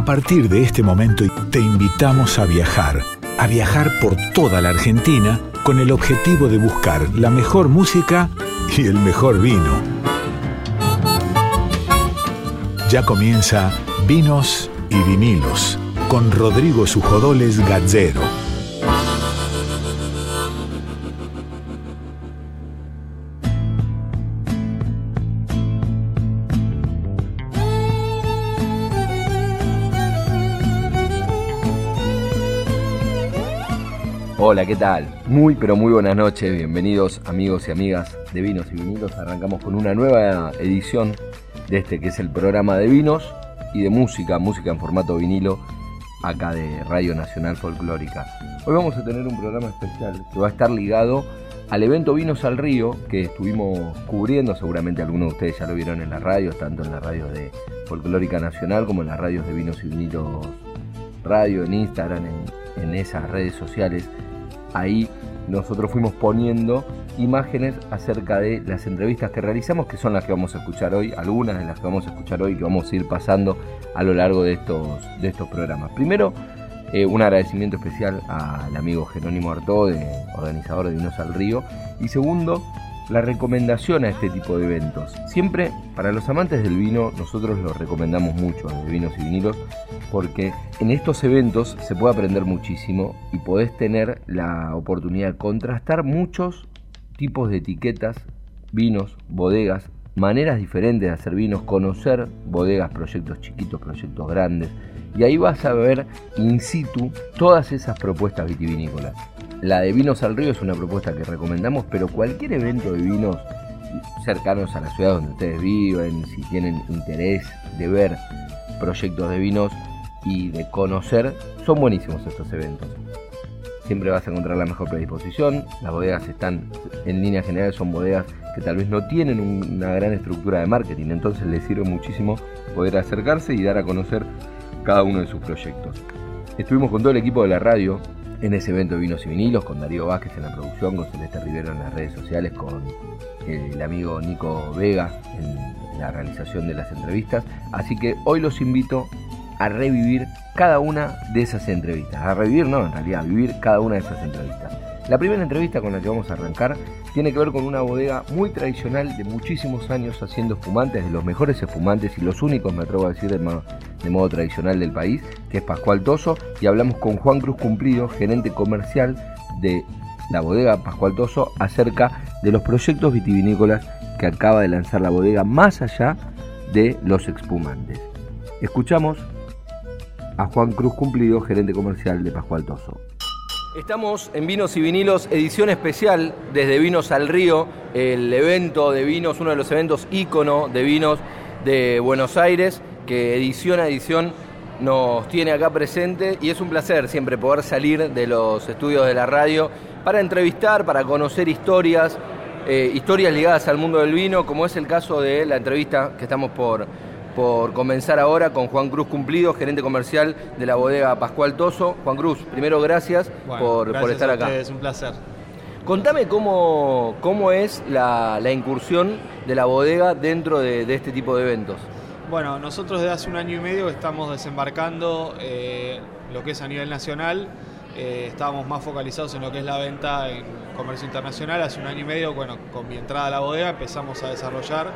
A partir de este momento te invitamos a viajar, a viajar por toda la Argentina con el objetivo de buscar la mejor música y el mejor vino. Ya comienza Vinos y Vinilos con Rodrigo Sujodoles Gazzero. Hola, ¿qué tal? Muy pero muy buenas noches, bienvenidos amigos y amigas de Vinos y Vinilos. Arrancamos con una nueva edición de este que es el programa de vinos y de música, música en formato vinilo, acá de Radio Nacional Folclórica. Hoy vamos a tener un programa especial que va a estar ligado al evento Vinos al Río que estuvimos cubriendo, seguramente algunos de ustedes ya lo vieron en la radio, tanto en la radio de Folclórica Nacional como en las radios de Vinos y Vinilos Radio, en Instagram, en esas redes sociales ahí nosotros fuimos poniendo imágenes acerca de las entrevistas que realizamos, que son las que vamos a escuchar hoy, algunas de las que vamos a escuchar hoy, que vamos a ir pasando a lo largo de estos, de estos programas. Primero, eh, un agradecimiento especial al amigo Jerónimo Artó, organizador de Vinos al Río. Y segundo, la recomendación a este tipo de eventos. Siempre, para los amantes del vino, nosotros lo recomendamos mucho, de vinos y vinilos, porque en estos eventos se puede aprender muchísimo y podés tener la oportunidad de contrastar muchos tipos de etiquetas, vinos, bodegas, maneras diferentes de hacer vinos, conocer bodegas, proyectos chiquitos, proyectos grandes. Y ahí vas a ver in situ todas esas propuestas vitivinícolas. La de Vinos al Río es una propuesta que recomendamos, pero cualquier evento de vinos cercanos a la ciudad donde ustedes viven, si tienen interés de ver proyectos de vinos y de conocer, son buenísimos estos eventos. Siempre vas a encontrar la mejor predisposición, las bodegas están en línea general, son bodegas que tal vez no tienen una gran estructura de marketing, entonces les sirve muchísimo poder acercarse y dar a conocer cada uno de sus proyectos. Estuvimos con todo el equipo de la radio en ese evento de vinos y vinilos, con Darío Vázquez en la producción, con Celeste Rivero en las redes sociales, con el amigo Nico Vega en la realización de las entrevistas. Así que hoy los invito a revivir cada una de esas entrevistas. A revivir, no, en realidad, a vivir cada una de esas entrevistas. La primera entrevista con la que vamos a arrancar tiene que ver con una bodega muy tradicional de muchísimos años haciendo espumantes, de los mejores espumantes y los únicos, me atrevo a decir, de modo, tradicional del país, que es Pascual Toso, y hablamos con Juan Cruz Cumplido, gerente comercial de la bodega Pascual Toso, acerca de los proyectos vitivinícolas que acaba de lanzar la bodega más allá de los espumantes. Escuchamos a Juan Cruz Cumplido, gerente comercial de Pascual Toso. Estamos en Vinos y Vinilos, edición especial desde Vinos al Río, el evento de vinos, uno de los eventos ícono de vinos de Buenos Aires, que edición a edición nos tiene acá presente y es un placer siempre poder salir de los estudios de la radio para entrevistar, para conocer historias, eh, historias ligadas al mundo del vino, como es el caso de la entrevista que estamos por por comenzar ahora con Juan Cruz Cumplido, gerente comercial de la bodega Pascual Toso. Juan Cruz, primero gracias, por, estar acá. Es un placer. Contame cómo, cómo es la, incursión de la bodega dentro de, este tipo de eventos. Bueno, nosotros desde hace un año y medio estamos desembarcando eh, lo que es a nivel nacional. Eh, estábamos más focalizados en lo que es la venta en comercio internacional. Hace un año y medio, bueno, con mi entrada a la bodega empezamos a desarrollar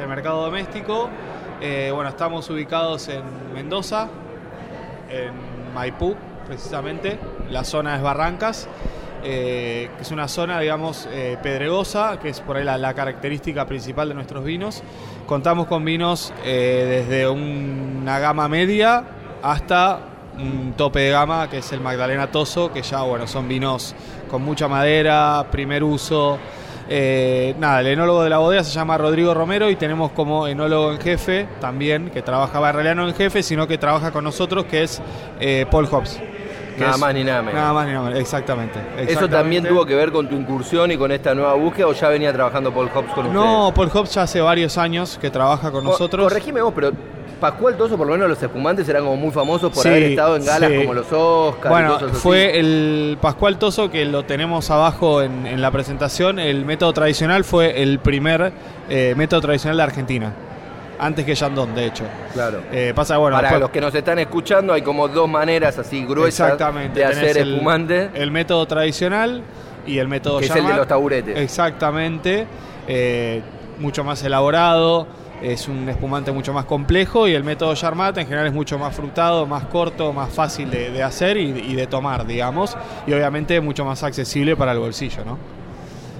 el mercado doméstico eh, bueno, estamos ubicados en Mendoza, en Maipú, precisamente. La zona es Barrancas, eh, que es una zona, digamos, eh, pedregosa, que es por ahí la, característica principal de nuestros vinos. Contamos con vinos desde una gama media hasta un tope de gama, que es el Magdalena Toso, que ya, bueno, son vinos con mucha madera, primer uso. Eh, nada, el enólogo de la bodega se llama Rodrigo Romero y tenemos como enólogo en jefe también, que trabaja en realidad no en jefe, sino que trabaja con nosotros, que es eh, Paul Hobbs. Nada más ni nada menos. Nada más ni nada menos, exactamente, ¿Eso también tuvo que ver con tu incursión y con esta nueva búsqueda o ya venía trabajando Paul Hobbs con ustedes? No, Paul Hobbs ya hace varios años que trabaja con nosotros. Corregime vos, pero Pascual Toso, por lo menos los espumantes eran como muy famosos por haber estado en galas como los Oscars. Bueno, fue el Pascual Toso que lo tenemos abajo en, la presentación. El método tradicional fue el primer eh, método tradicional de Argentina. antes que Yandón, de hecho. Claro. Eh, pasa, bueno, Para después- los que nos están escuchando, hay como dos maneras así gruesas Exactamente. de hacer el- espumante. El, método tradicional y el método Que es el de los taburetes. Exactamente. eh, mucho más elaborado. Es un espumante mucho más complejo y el método Charmat en general es mucho más frutado, más corto, más fácil de, de hacer y, y de tomar, digamos. Y obviamente mucho más accesible para el bolsillo, ¿no?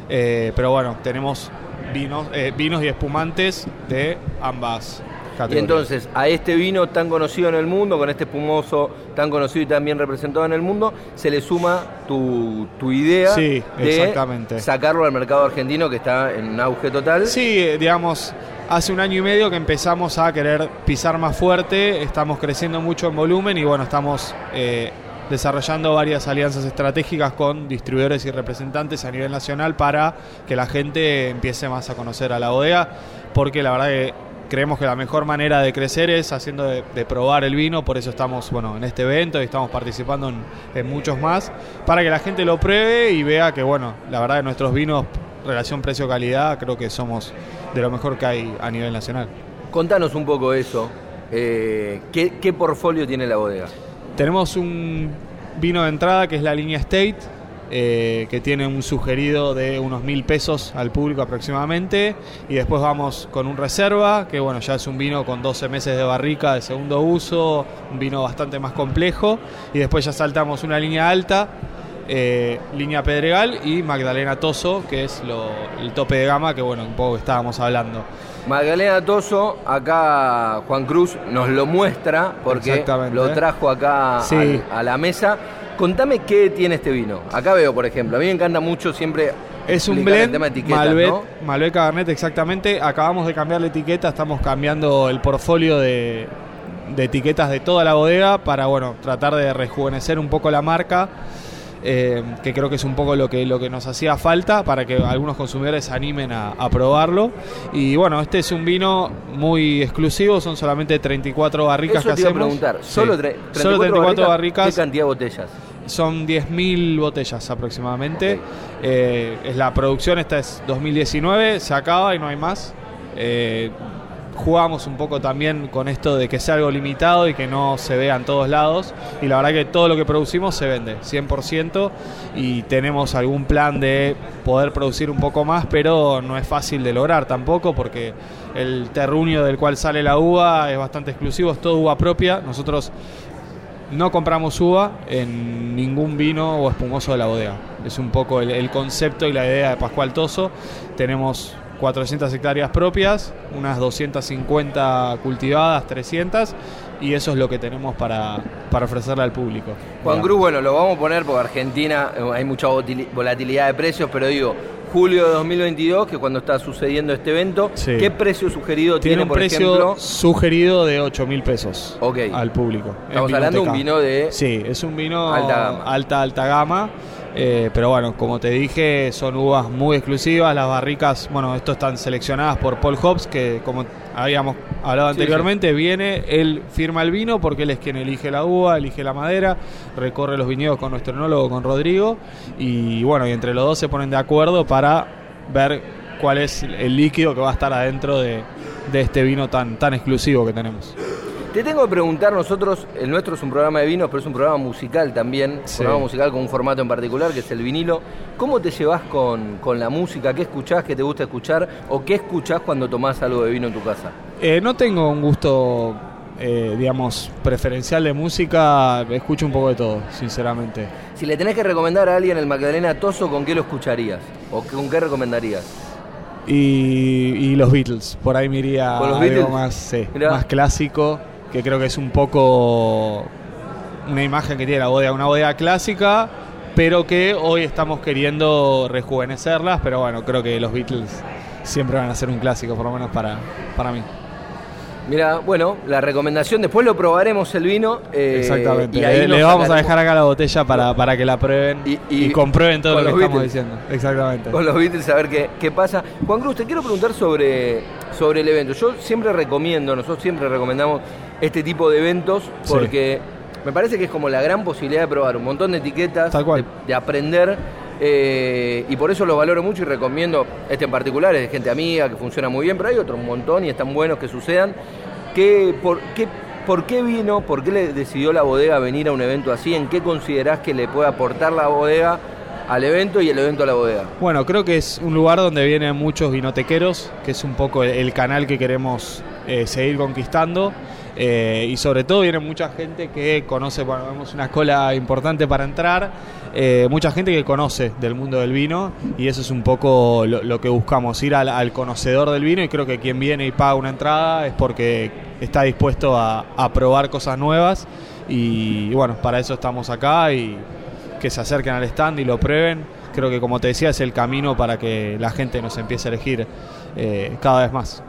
Eh, pero bueno, tenemos vinos, eh, vinos y espumantes de ambas Y categorías. entonces, a este vino tan conocido en el mundo, con este espumoso tan conocido y tan bien representado en el mundo, se le suma tu, tu idea Sí, de exactamente. sacarlo al mercado argentino que está en auge total. Sí, eh, digamos, hace un año y medio que empezamos a querer pisar más fuerte, estamos creciendo mucho en volumen y bueno, estamos eh, desarrollando varias alianzas estratégicas con distribuidores y representantes a nivel nacional para que la gente empiece más a conocer a la bodega, porque la verdad que creemos que la mejor manera de crecer es haciendo de, probar el vino, por eso estamos bueno en este evento y estamos participando en, en muchos más, para que la gente lo pruebe y vea que bueno, la verdad que nuestros vinos relación precio-calidad creo que somos de lo mejor que hay a nivel nacional. Contanos un poco eso. Eh, ¿qué, ¿Qué portfolio tiene la bodega? Tenemos un vino de entrada que es la línea State, eh, que tiene un sugerido de unos mil pesos al público aproximadamente. Y después vamos con un reserva, que bueno, ya es un vino con 12 meses de barrica de segundo uso, un vino bastante más complejo. Y después ya saltamos una línea alta, eh, línea Pedregal y Magdalena Toso, que es lo- el tope de gama que bueno, un poco estábamos hablando. Magdalena Toso, acá Juan Cruz nos lo muestra porque lo trajo acá Sí. a la mesa. Contame qué tiene este vino. Acá veo, por ejemplo, a mí me encanta mucho siempre. Es un blend Malbec, ¿no? Malbec Cabernet, exactamente. Acabamos de cambiar la etiqueta, estamos cambiando el portfolio de, de etiquetas de toda la bodega para bueno tratar de rejuvenecer un poco la marca. Eh, que creo que es un poco lo que, lo que nos hacía falta para que algunos consumidores se animen a, a probarlo. Y bueno, este es un vino muy exclusivo, son solamente 34 barricas Eso que te iba a hacemos. preguntar. Sí. Solo, tre- 34, Solo 34 barricas. ¿Qué cantidad de botellas? Son 10.000 botellas aproximadamente. Eh, es la producción, esta es 2019, se acaba y no hay más. Eh, jugamos un poco también con esto de que sea algo limitado y que no se vea en todos lados. Y la verdad que todo lo que producimos se vende, 100%. Y tenemos algún plan de poder producir un poco más, pero no es fácil de lograr tampoco porque el terruño del cual sale la uva es bastante exclusivo, es todo uva propia. Nosotros no compramos uva en ningún vino o espumoso de la bodega. Es un poco el, el concepto y la idea de Pascual Toso. Tenemos 400 hectáreas propias, unas 250 cultivadas, 300, y eso es lo que tenemos para, para ofrecerle al público. Juan. Cruz, bueno, lo vamos a poner porque Argentina eh, hay mucha volatilidad de precios, pero digo, julio de 2022, que es cuando está sucediendo este evento, Sí. ¿qué precio sugerido tiene, Tiene un por precio ejemplo? sugerido de 8 mil pesos Ok. al público. Estamos hablando de un vino de... Sí, es un vino Alta alta, alta gama. Eh, pero bueno, como te dije, son uvas muy exclusivas. Las barricas, bueno, esto están seleccionadas por Paul Hobbs, que como habíamos hablado Sí, anteriormente, viene, él firma el vino porque él es quien elige la uva, elige la madera, recorre los viñedos con nuestro enólogo, con Rodrigo. Y bueno, y entre los dos se ponen de acuerdo para ver cuál es el líquido que va a estar adentro de, de este vino tan, tan exclusivo que tenemos. Te tengo que preguntar, nosotros, el nuestro es un programa de vinos, pero es un programa musical también, Sí. programa musical con un formato en particular, que es el vinilo. ¿Cómo te llevas con, con la música? ¿Qué escuchás, qué te gusta escuchar? ¿O qué escuchás cuando tomás algo de vino en tu casa? Eh, no tengo un gusto, eh, digamos, preferencial de música, escucho un poco de todo, sinceramente. Si le tenés que recomendar a alguien el Magdalena Toso, ¿con qué lo escucharías? ¿O con qué recomendarías? Y, y los Beatles, por ahí me iría ¿Con los algo Beatles? más, sí, más clásico, que creo que es un poco una imagen que tiene la bodega, una bodega clásica, pero que hoy estamos queriendo rejuvenecerlas, pero bueno, creo que los Beatles siempre van a ser un clásico, por lo menos para, para mí. Mira, bueno, la recomendación, después lo probaremos el vino. eh, Exactamente. y ahí le, nos le vamos a dejar acá la botella para, para que la prueben Y- y, y comprueben todo lo que estamos diciendo. Exactamente. Con los Beatles a ver qué, qué pasa. Juan Cruz, te quiero preguntar sobre, sobre el evento. Yo siempre recomiendo, nosotros siempre recomendamos este tipo de eventos Sí. porque me parece que es como la gran posibilidad de probar un montón de etiquetas, Tal cual. De, de aprender Eh, y por eso los valoro mucho y recomiendo, este en particular es de gente amiga, que funciona muy bien, pero hay otro un montón y están buenos que sucedan. ¿Qué, por, qué, ¿Por qué vino, por qué le decidió la bodega venir a un evento así? ¿En qué considerás que le puede aportar la bodega al evento y el evento a la bodega? Bueno, creo que es un lugar donde vienen muchos vinotequeros, que es un poco el canal que queremos eh, seguir conquistando. Eh, y sobre todo viene mucha gente que conoce, bueno, vemos una cola importante para entrar, eh, mucha gente que conoce del mundo del vino y eso es un poco lo, que buscamos, ir al, conocedor del vino y creo que quien viene y paga una entrada es porque está dispuesto a, probar cosas nuevas y, bueno, para eso estamos acá y que se acerquen al stand y lo prueben. Creo que como te decía es el camino para que la gente nos empiece a elegir cada vez más.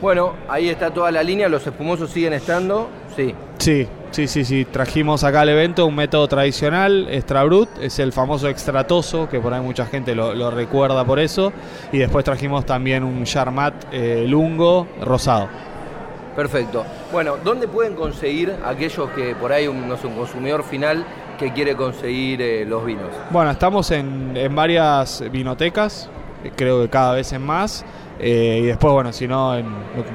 Bueno, ahí está toda la línea, los espumosos siguen estando, sí. Sí, sí, sí, sí. Trajimos acá al evento un método tradicional, Extra Brut, es el famoso extratoso, que por ahí mucha gente lo, recuerda por eso. Y después trajimos también un Charmat eh, Lungo rosado. Perfecto. Bueno, ¿dónde pueden conseguir aquellos que por ahí un, no sé, un consumidor final que quiere conseguir eh, los vinos? Bueno, estamos en, en varias vinotecas, creo que cada vez en más. Eh, y después, bueno, si no, en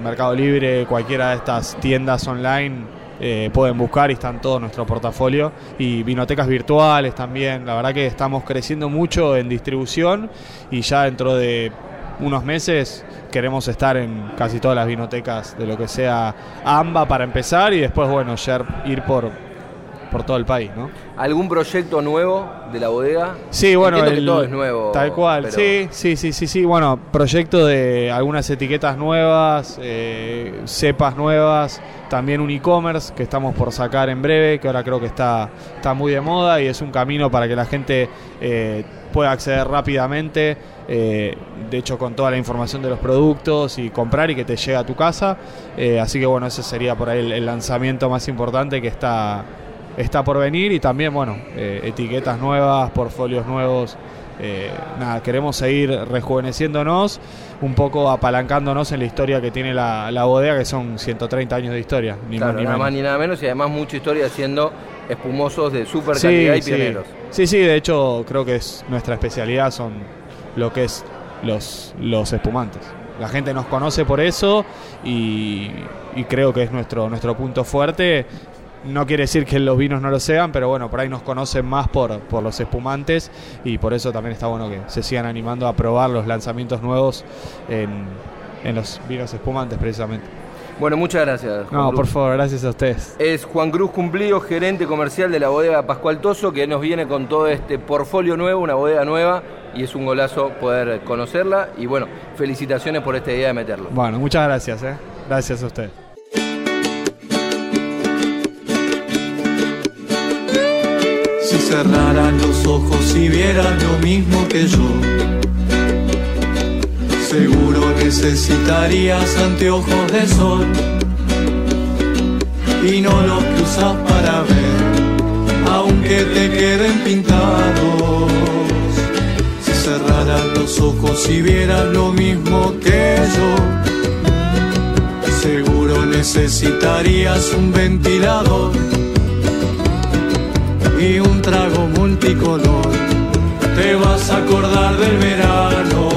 Mercado Libre, cualquiera de estas tiendas online eh, pueden buscar y están todo nuestro portafolio. Y vinotecas virtuales también. La verdad que estamos creciendo mucho en distribución y ya dentro de unos meses queremos estar en casi todas las vinotecas de lo que sea AMBA para empezar y después, bueno, ir por por todo el país, ¿no? ¿Algún proyecto nuevo de la bodega? Sí, bueno, todo es nuevo. Tal cual, sí, sí, sí, sí, sí. Bueno, proyecto de algunas etiquetas nuevas, eh, cepas nuevas, también un e-commerce que estamos por sacar en breve, que ahora creo que está, está muy de moda y es un camino para que la gente eh, pueda acceder rápidamente. Eh, de hecho con toda la información de los productos y comprar y que te llegue a tu casa. así que bueno, ese sería por ahí el lanzamiento más importante que está está por venir y también, bueno, eh, etiquetas nuevas, portfolios nuevos. Eh, nada, queremos seguir rejuveneciéndonos, un poco apalancándonos en la historia que tiene la, bodega, que son 130 años de historia, ni más ni nada más ni nada menos, y además mucha historia haciendo espumosos de super calidad y pioneros. Sí, sí, de hecho creo que es nuestra especialidad son lo que es los, los espumantes. La gente nos conoce por eso y, y, creo que es nuestro, nuestro punto fuerte no quiere decir que los vinos no lo sean, pero bueno, por ahí nos conocen más por, por los espumantes y por eso también está bueno que se sigan animando a probar los lanzamientos nuevos en, los vinos espumantes precisamente. Bueno, muchas gracias. no, por favor, gracias a ustedes. Es Juan Cruz Cumplido, gerente comercial de la bodega Pascual Toso, que nos viene con todo este portfolio nuevo, una bodega nueva, y es un golazo poder conocerla. Y bueno, felicitaciones por esta idea de meterlo. Bueno, muchas gracias, ¿eh? Gracias a ustedes. Cerraran los ojos y vieran lo mismo que yo. Seguro necesitarías anteojos de sol y no los que usas para ver, aunque te queden pintados. Si cerraran los ojos y vieran lo mismo que yo, seguro necesitarías un ventilador trago multicolor. Te vas a acordar del verano.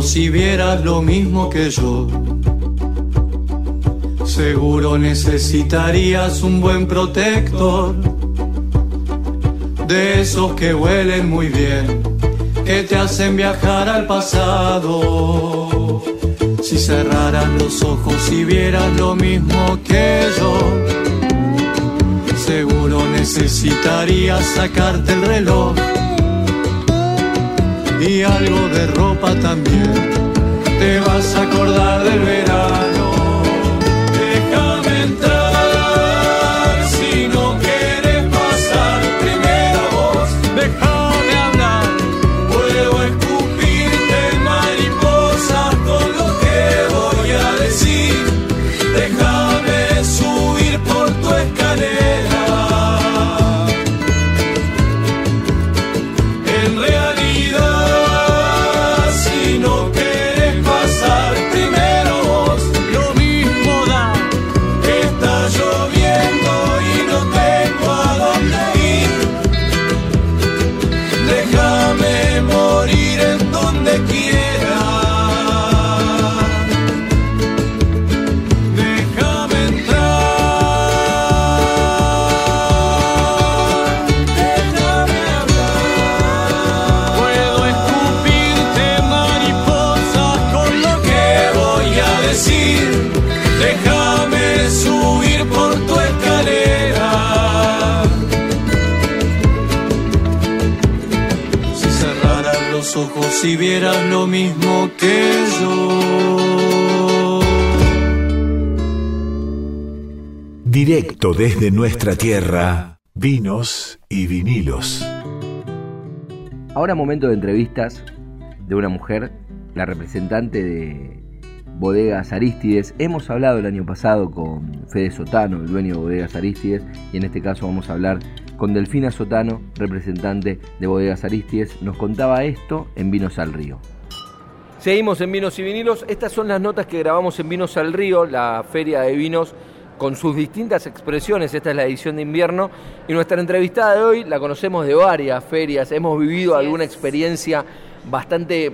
Si vieras lo mismo que yo. Seguro necesitarías un buen protector, de esos que huelen muy bien, que te hacen viajar al pasado. Si cerraras los ojos y vieras lo mismo que yo, seguro necesitarías sacarte el reloj y algo de ropa también. Te vas a acordar del verano. Ojos y vieras lo mismo que yo. Directo desde nuestra tierra, vinos y vinilos. Ahora momento de entrevistas de una mujer, la representante de Bodegas Aristides. Hemos hablado el año pasado con Fede Sotano, el dueño de Bodegas Aristides, y en este caso vamos a hablar con Delfina Sotano, representante de Bodegas Aristides. Nos contaba esto en Vinos al Río. Seguimos en Vinos y Vinilos. Estas son las notas que grabamos en Vinos al Río, la feria de vinos con sus distintas expresiones. Esta es la edición de invierno. Y nuestra entrevistada de hoy la conocemos de varias ferias. Hemos vivido Así alguna es. experiencia bastante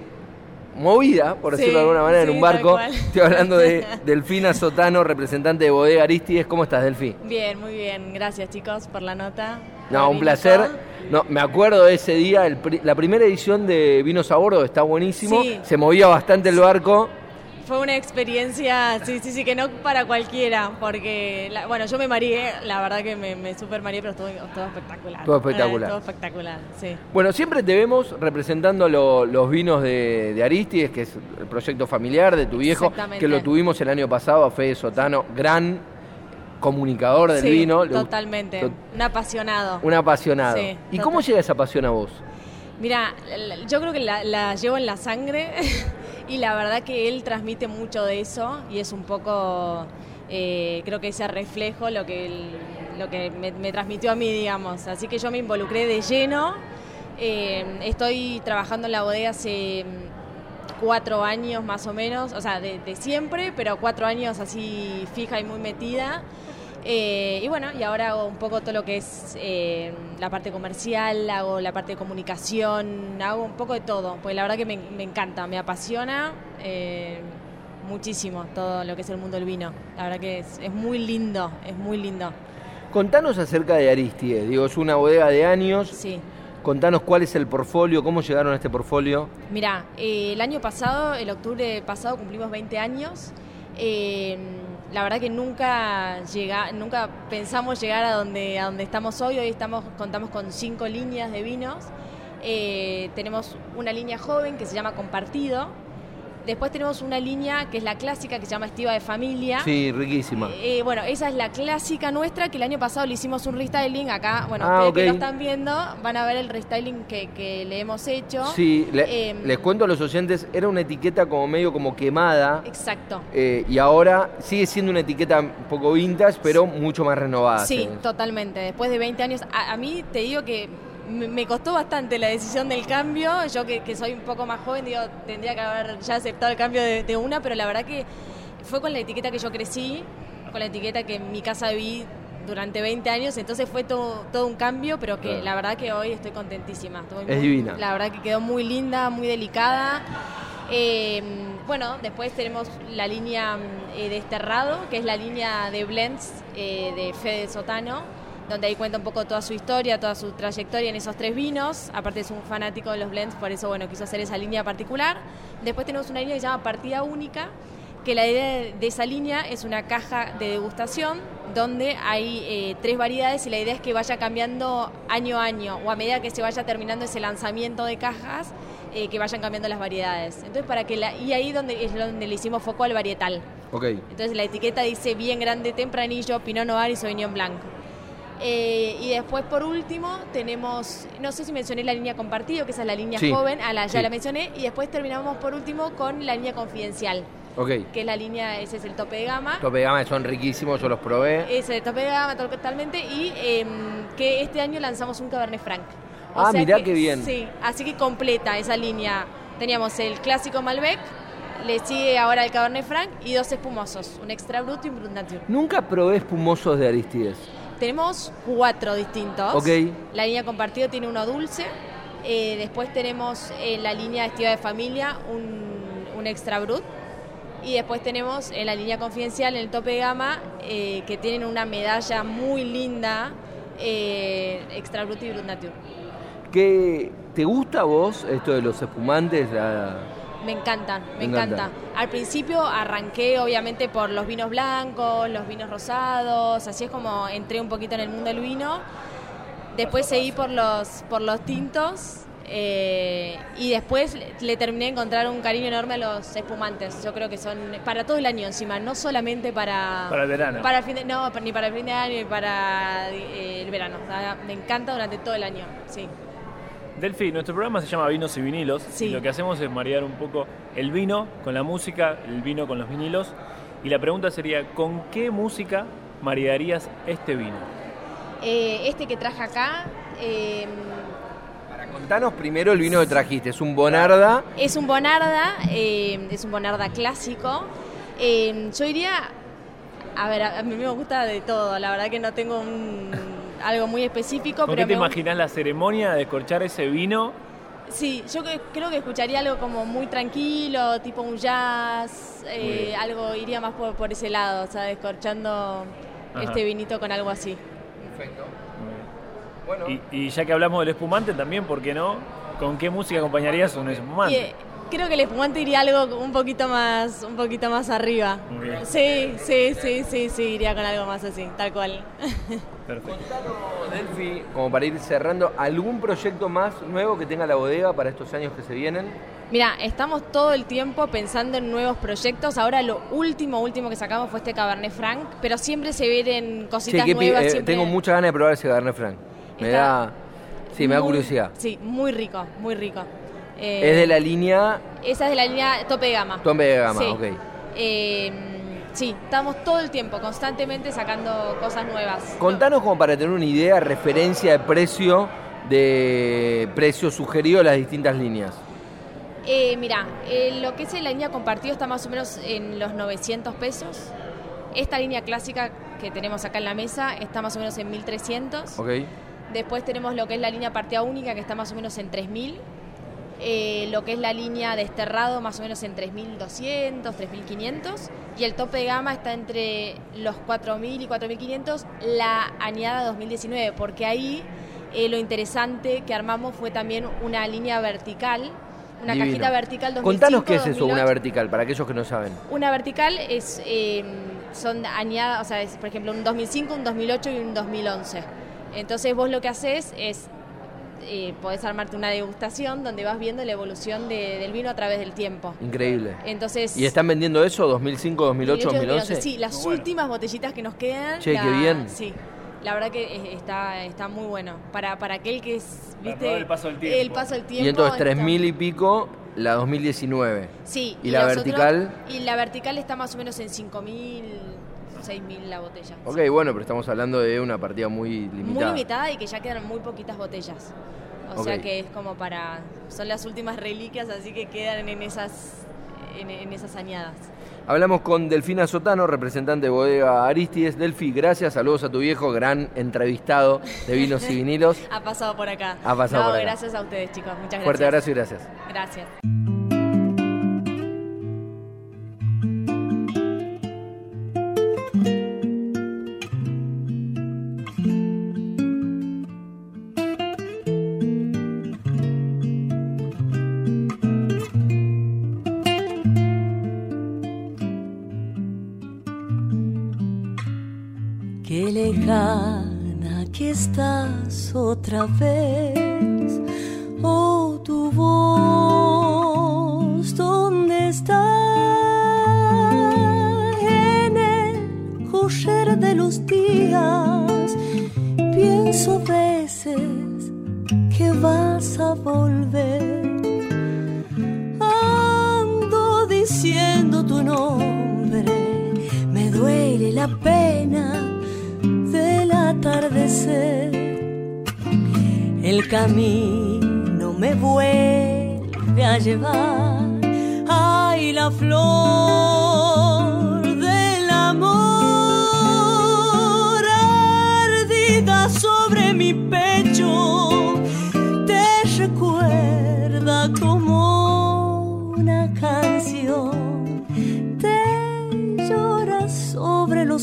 movida, por Sí, decirlo de alguna manera, en un barco. Estoy hablando de Delfina Sotano, representante de Bodega Aristides. ¿Cómo estás, Delfi? Bien, muy bien. Gracias, chicos, por la nota. No, un placer. No, me acuerdo de ese día, el la primera edición de Vinos a Bordo está buenísimo. Sí. Se movía bastante el barco. Fue una experiencia, sí, sí, sí, que no para cualquiera, porque, la- bueno, yo me mareé, la verdad que me, me super mareé, pero estuvo, estuvo espectacular. Estuvo espectacular. Estuvo espectacular, sí. Bueno, siempre te vemos representando lo- los vinos de, de Aristides, que es el proyecto familiar de tu viejo, que lo tuvimos el año pasado a Fede Sotano, gran comunicador del Sí, vino. totalmente. to- Un apasionado. Un apasionado. Sí, ¿Y total. cómo llega esa pasión a vos? Mira, yo creo que la, la llevo en la sangre y la verdad que él transmite mucho de eso y es un poco, eh, creo que ese reflejo lo que, él- lo que me, me transmitió a mí, digamos. Así que yo me involucré de lleno. Eh, estoy trabajando en la bodega hace mm, cuatro años más o menos, o sea, de, de siempre, pero cuatro años así fija y muy metida. Eh, y bueno, y ahora hago un poco todo lo que es eh, la parte comercial, hago la parte de comunicación, hago un poco de todo, porque la verdad que me, me encanta, me apasiona eh, muchísimo todo lo que es el mundo del vino. La verdad que es, es muy lindo, es muy lindo. Contanos acerca de Aristides. Digo, es una bodega de años. Sí. Contanos cuál es el portfolio, cómo llegaron a este portfolio. Mira, el año pasado, el octubre pasado, cumplimos 20 años. Eh, la verdad que nunca llega, nunca pensamos llegar a donde, a donde estamos hoy. Hoy estamos, contamos con cinco líneas de vinos. Eh, tenemos una línea joven que se llama Compartido. Después tenemos una línea que es la clásica que se llama Estiva de Familia. Sí, riquísima. Eh, bueno, esa es la clásica nuestra que el año pasado le hicimos un restyling. Acá, bueno, Ah, ustedes que lo están viendo van a ver el restyling que, que le hemos hecho. Sí, le- Em, les cuento a los oyentes, era una etiqueta como medio como quemada. Exacto. eh, y ahora sigue siendo una etiqueta un poco vintage, pero mucho más renovada. Sí, totalmente. Después de 20 años, a, a mí te digo que me, costó bastante la decisión del cambio. Yo que, que soy un poco más joven, digo, tendría que haber ya aceptado el cambio de, de una, pero la verdad que fue con la etiqueta que yo crecí, con la etiqueta que en mi casa vi durante 20 años, entonces fue todo, todo un cambio, pero que Claro. la verdad que hoy estoy contentísima. Estoy Es muy- divina. La verdad que quedó muy linda, muy delicada. Eh, bueno, después tenemos la línea eh, Desterrado, que es la línea de blends eh, de Fede Sotano, donde ahí cuenta un poco toda su historia, toda su trayectoria en esos tres vinos. Aparte es un fanático de los blends, por eso bueno, quiso hacer esa línea particular. Después tenemos una línea que se llama Partida Única, que la idea de esa línea es una caja de degustación donde hay eh, tres variedades y la idea es que vaya cambiando año a año o a medida que se vaya terminando ese lanzamiento de cajas, eh, que vayan cambiando las variedades. Entonces para que la, y ahí donde es donde le hicimos foco al varietal. Ok. Entonces la etiqueta dice bien grande tempranillo, Pinot Noir y Sauvignon Blanc. Eh, y después, por último, tenemos, no sé si mencioné la línea compartido, que esa es la línea Sí, joven, a la, ya sí. la mencioné, y después terminamos por último con la línea confidencial, Ok. que es la línea, ese es el tope de gama. Tope de gama son riquísimos, yo los probé. Ese tope de gama totalmente, y em, que este año lanzamos un Cabernet Franc. Ah, mirá que- qué bien. Sí, así que completa esa línea. Teníamos el clásico Malbec, le sigue ahora el Cabernet Franc y dos espumosos, un Extra Brut y un Brut Nature. Nunca probé espumosos de Aristides. Tenemos cuatro distintos. Ok. La línea compartido tiene uno dulce. Eh, después tenemos en la línea estiva de familia un, un extra brut. Y después tenemos en la línea confidencial, en el tope de gama, eh, que tienen una medalla muy linda, eh, extra brut y brut nature. ¿Qué, ¿Te gusta a vos esto de los espumantes? La- Me encantan, me, Me encanta. encanta. Al principio arranqué obviamente por los vinos blancos, los vinos rosados, así es como entré un poquito en el mundo del vino. Después seguí por los, por los tintos eh, y después le- le terminé de encontrar un cariño enorme a los espumantes. Yo creo que son para todo el año encima, no solamente para... Para el verano. Para el fin de, no, ni para el fin de año ni para eh, el verano. Ah, Me encanta durante todo el año, sí. Delphi, nuestro programa se llama Vinos y Vinilos. Sí. Y lo que hacemos es marear un poco el vino con la música, el vino con los vinilos. Y la pregunta sería, ¿con qué música maridarías este vino? Eh, este que traje acá... eh, Para contanos primero el vino que trajiste. Es un Bonarda. Es un Bonarda, eh, es un Bonarda clásico. Eh, yo diría, a ver, a, a mí me gusta de todo, la verdad que no tengo un- algo muy específico, ¿Con pero qué te imaginas la ceremonia de descorchar ese vino? Sí, yo que- creo que escucharía algo como muy tranquilo, tipo un jazz, eh, algo iría más por, por ese lado, ¿sabes? Corchando Ajá. este vinito con algo así. Perfecto. Bueno, Y, y ya que hablamos del espumante también, ¿por qué no? ¿Con qué música acompañarías un Y, espumante? Creo que el espumante iría algo un poquito más, un poquito más arriba. Muy bien. Sí, sí, sí, sí, sí, iría con algo más así, tal cual. Perfecto. contanos, Delphi, como para ir cerrando, ¿algún proyecto más nuevo que tenga la bodega para estos años que se vienen? Mira, estamos todo el tiempo pensando en nuevos proyectos. Ahora lo último, último que sacamos fue este Cabernet Franc, pero siempre se vienen Sí, cositas que nuevas. eh, siempre- tengo muchas ganas de probar ese Garnet Franc. Me Está da. Sí, me da muy- curiosidad. Sí, muy rico, muy rico. Eh, Es de la línea Esa es de la línea tope de gama. Tope de gama, Sí. ok. Eh, sí, estamos todo el tiempo, constantemente sacando cosas nuevas. Contanos como para tener una idea, referencia de precio, de precio sugerido de las distintas líneas. Eh, mira, eh, lo que es la línea compartido está más o menos en los 900 pesos. Esta línea clásica que tenemos acá en la mesa está más o menos en 1300. ¿Ok? Después tenemos lo que es la línea partida única que está más o menos en 3000. Eh, lo que es la línea desterrado más o menos en 3200, 3500. Y el tope de gama está entre los 4000 y 4500, la añada 2019, porque ahí eh, lo interesante que armamos fue también una línea vertical, una Divino. cajita vertical 2005, Contanos qué es eso, 2008. una vertical, para aquellos que no saben. Una vertical es, eh, son añadas, o sea, es, por ejemplo, un 2005, un 2008 y un 2011. Entonces vos lo que haces es, eh, podés armarte una degustación donde vas viendo la evolución de- del vino a través del tiempo. Increíble. Entonces... ¿Y están vendiendo eso? ¿2005, 2008, 2008, 2011? Sí, las últimas botellitas que nos quedan. Che, la- qué bien. Sí. La verdad que está, está muy bueno. Para, para aquel que es, viste, el paso del tiempo. el paso del tiempo. Y entonces está- 3000 y pico, la 2019. Sí. ¿Y la vertical? y la vertical está más o menos en 5.000, 6.000 la botella. Ok, bueno, pero estamos hablando de una partida muy Muy limitada. limitada y que ya quedan muy poquitas botellas. O sea que es como para... Son las últimas reliquias, así que quedan en esas, en, en esas añadas. Hablamos con Delfina Sotano, representante de bodega Aristides. Delfi, gracias, saludos a tu viejo, gran entrevistado de vinos y vinilos. Ha pasado por acá. Ha pasado No, por acá. gracias a ustedes, chicos. Muchas gracias. Fuerte abrazo y gracias. Gracias. Pena del atardecer. El camino me vuelve a llevar. Ay, la flor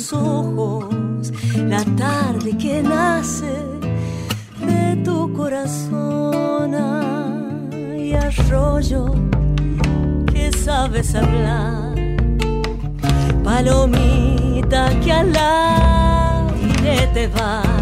los ojos la tarde que nace de tu corazón. Ay, arroyo que sabes hablar, palomita que al aire te vas.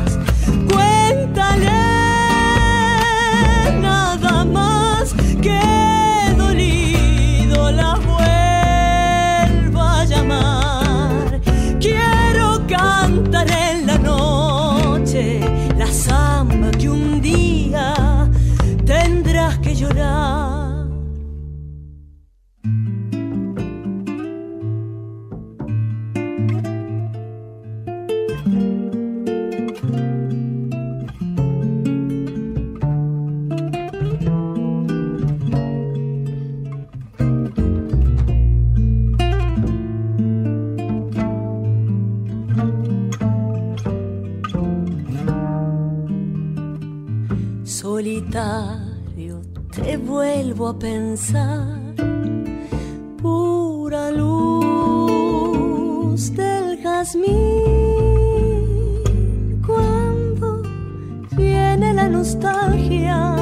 Pura luz del jazmín. Cuando viene la nostalgia,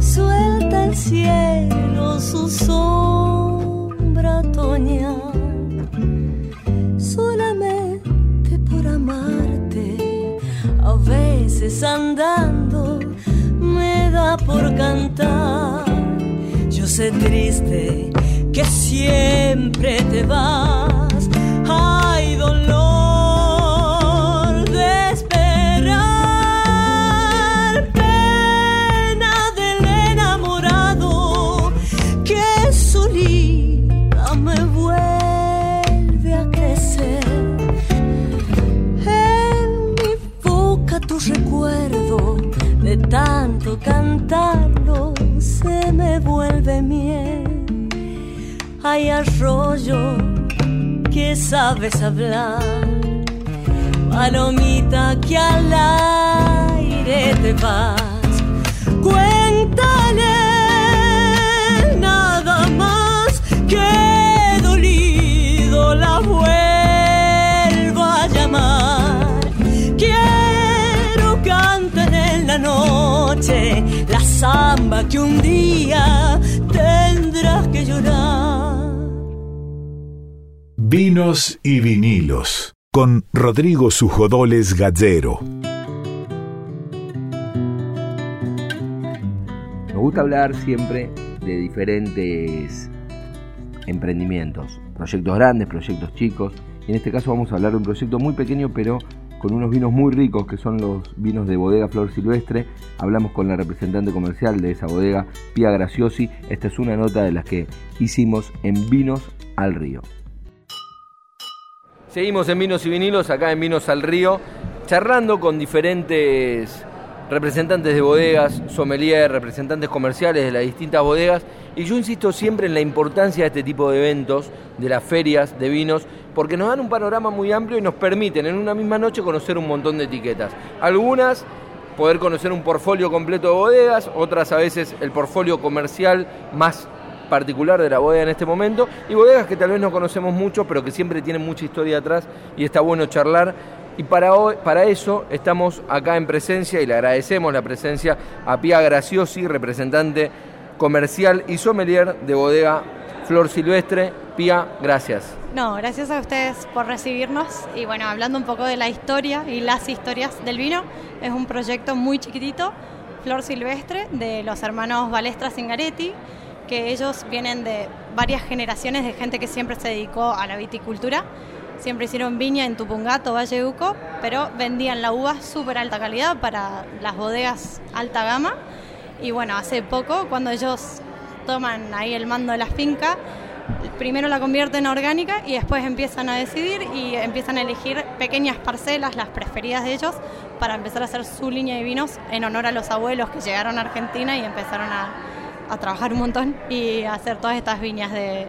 suelta el cielo su sombra otoñal. Solamente por amarte, a veces andando me da por cantar. Sé triste que siempre te vas. Hay arroyo que sabes hablar, palomita que al aire te vas. Cuéntale nada más que dolido la vuelva a llamar. Quiero cantar en la noche la samba que un día tendrás que llorar. Vinos y vinilos con Rodrigo Sujodoles Gallero. Nos gusta hablar siempre de diferentes emprendimientos, proyectos grandes, proyectos chicos. En este caso vamos a hablar de un proyecto muy pequeño, pero con unos vinos muy ricos, que son los vinos de bodega Flor Silvestre. Hablamos con la representante comercial de esa bodega, Pia Graciosi. Esta es una nota de las que hicimos en Vinos al Río. Seguimos en Vinos y Vinilos, acá en Vinos al Río, charlando con diferentes representantes de bodegas, sommelier, representantes comerciales de las distintas bodegas. Y yo insisto siempre en la importancia de este tipo de eventos, de las ferias de vinos, porque nos dan un panorama muy amplio y nos permiten en una misma noche conocer un montón de etiquetas. Algunas poder conocer un portfolio completo de bodegas, otras a veces el portfolio comercial más particular de la bodega en este momento y bodegas que tal vez no conocemos mucho pero que siempre tienen mucha historia atrás y está bueno charlar y para, hoy, para eso estamos acá en presencia y le agradecemos la presencia a Pia Graciosi, representante comercial y sommelier de bodega Flor Silvestre. Pía, gracias. No, gracias a ustedes por recibirnos y bueno, hablando un poco de la historia y las historias del vino, es un proyecto muy chiquitito, Flor Silvestre, de los hermanos Balestra Zingaretti, que ellos vienen de varias generaciones de gente que siempre se dedicó a la viticultura. Siempre hicieron viña en Tupungato, Valle Uco, pero vendían la uva súper alta calidad para las bodegas alta gama. Y bueno, hace poco, cuando ellos toman ahí el mando de la finca, primero la convierten en orgánica y después empiezan a decidir y empiezan a elegir pequeñas parcelas, las preferidas de ellos, para empezar a hacer su línea de vinos en honor a los abuelos que llegaron a Argentina y empezaron a, a trabajar un montón y a hacer todas estas viñas de,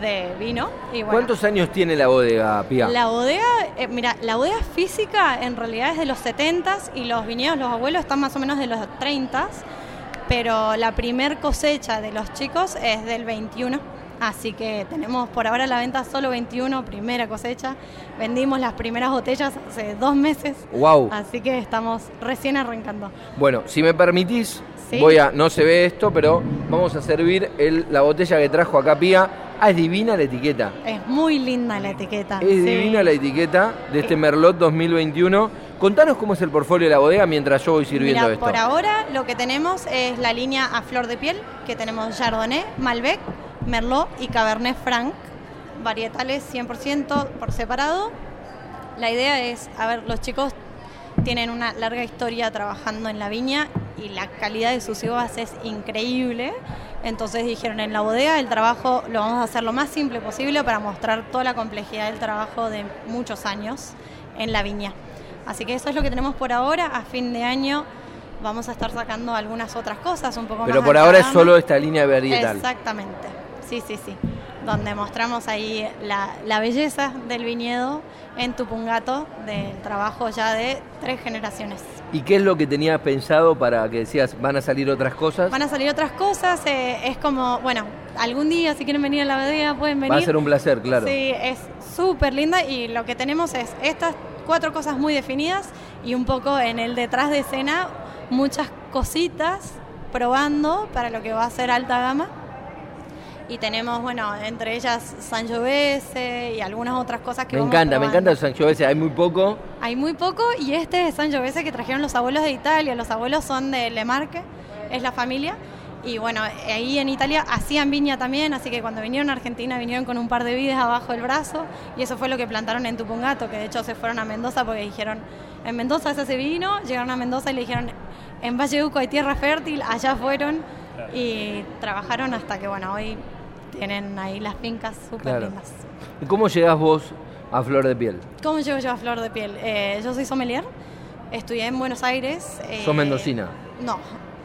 de vino. Y bueno, ¿Cuántos años tiene la bodega, Pía? La bodega, eh, mira, la bodega física en realidad es de los 70s y los viñedos, los abuelos están más o menos de los 30s, pero la primer cosecha de los chicos es del 21. Así que tenemos por ahora la venta solo 21, primera cosecha. Vendimos las primeras botellas hace dos meses. Wow. Así que estamos recién arrancando. Bueno, si me permitís, Sí. voy a, no se ve esto, pero vamos a servir el- la botella que trajo acá Pía. Ah, es divina la etiqueta. Es muy linda la etiqueta. Es sí. divina la etiqueta de este Merlot 2021. Contanos cómo es el portfolio de la bodega mientras yo voy sirviendo Mira, esto. por ahora lo que tenemos es la línea a flor de piel, que tenemos Chardonnay, Malbec, Merlot y Cabernet Franc, varietales 100% por separado. La idea es, a ver, los chicos tienen una larga historia trabajando en la viña y la calidad de sus uvas es increíble. Entonces dijeron, en la bodega el trabajo lo vamos a hacer lo más simple posible para mostrar toda la complejidad del trabajo de muchos años en la viña. Así que eso es lo que tenemos por ahora. A fin de año vamos a estar sacando algunas otras cosas un poco más. pero por ahora es solo esta línea varietal. Exactamente, sí, sí, sí. Donde mostramos ahí la, la belleza del viñedo en Tupungato, del trabajo ya de tres generaciones. ¿Y qué es lo que tenías pensado para que decías, van a salir otras cosas? Van a salir otras cosas, eh, es como, bueno, algún día si quieren venir a la bodega pueden venir. Va a ser un placer, claro. Sí, es súper linda y lo que tenemos es estas cuatro cosas muy definidas y un poco en el detrás de escena muchas cositas probando para lo que va a ser alta gama. Y tenemos, bueno, entre ellas Sangiovese y algunas otras cosas que Me vamos encanta, me encanta el Sangiovese, hay muy poco. Hay muy poco y este es Sangiovese que trajeron los abuelos de Italia. Los abuelos son de Le Marque, es la familia. Y bueno, ahí en Italia hacían viña también, así que cuando vinieron a Argentina vinieron con un par de vides abajo del brazo y eso fue lo que plantaron en Tupungato, que de hecho se fueron a Mendoza porque dijeron, en Mendoza se hace vino, llegaron a Mendoza y le dijeron, en Valle Uco hay tierra fértil, allá fueron y trabajaron hasta que bueno, hoy tienen ahí las fincas súper Claro. lindas. ¿Y cómo llegás vos a Flor de Piel? ¿Cómo llego yo a Flor de Piel? Eh, yo soy sommelier, estudié en Buenos Aires. eh, ¿Sos mendocina? No,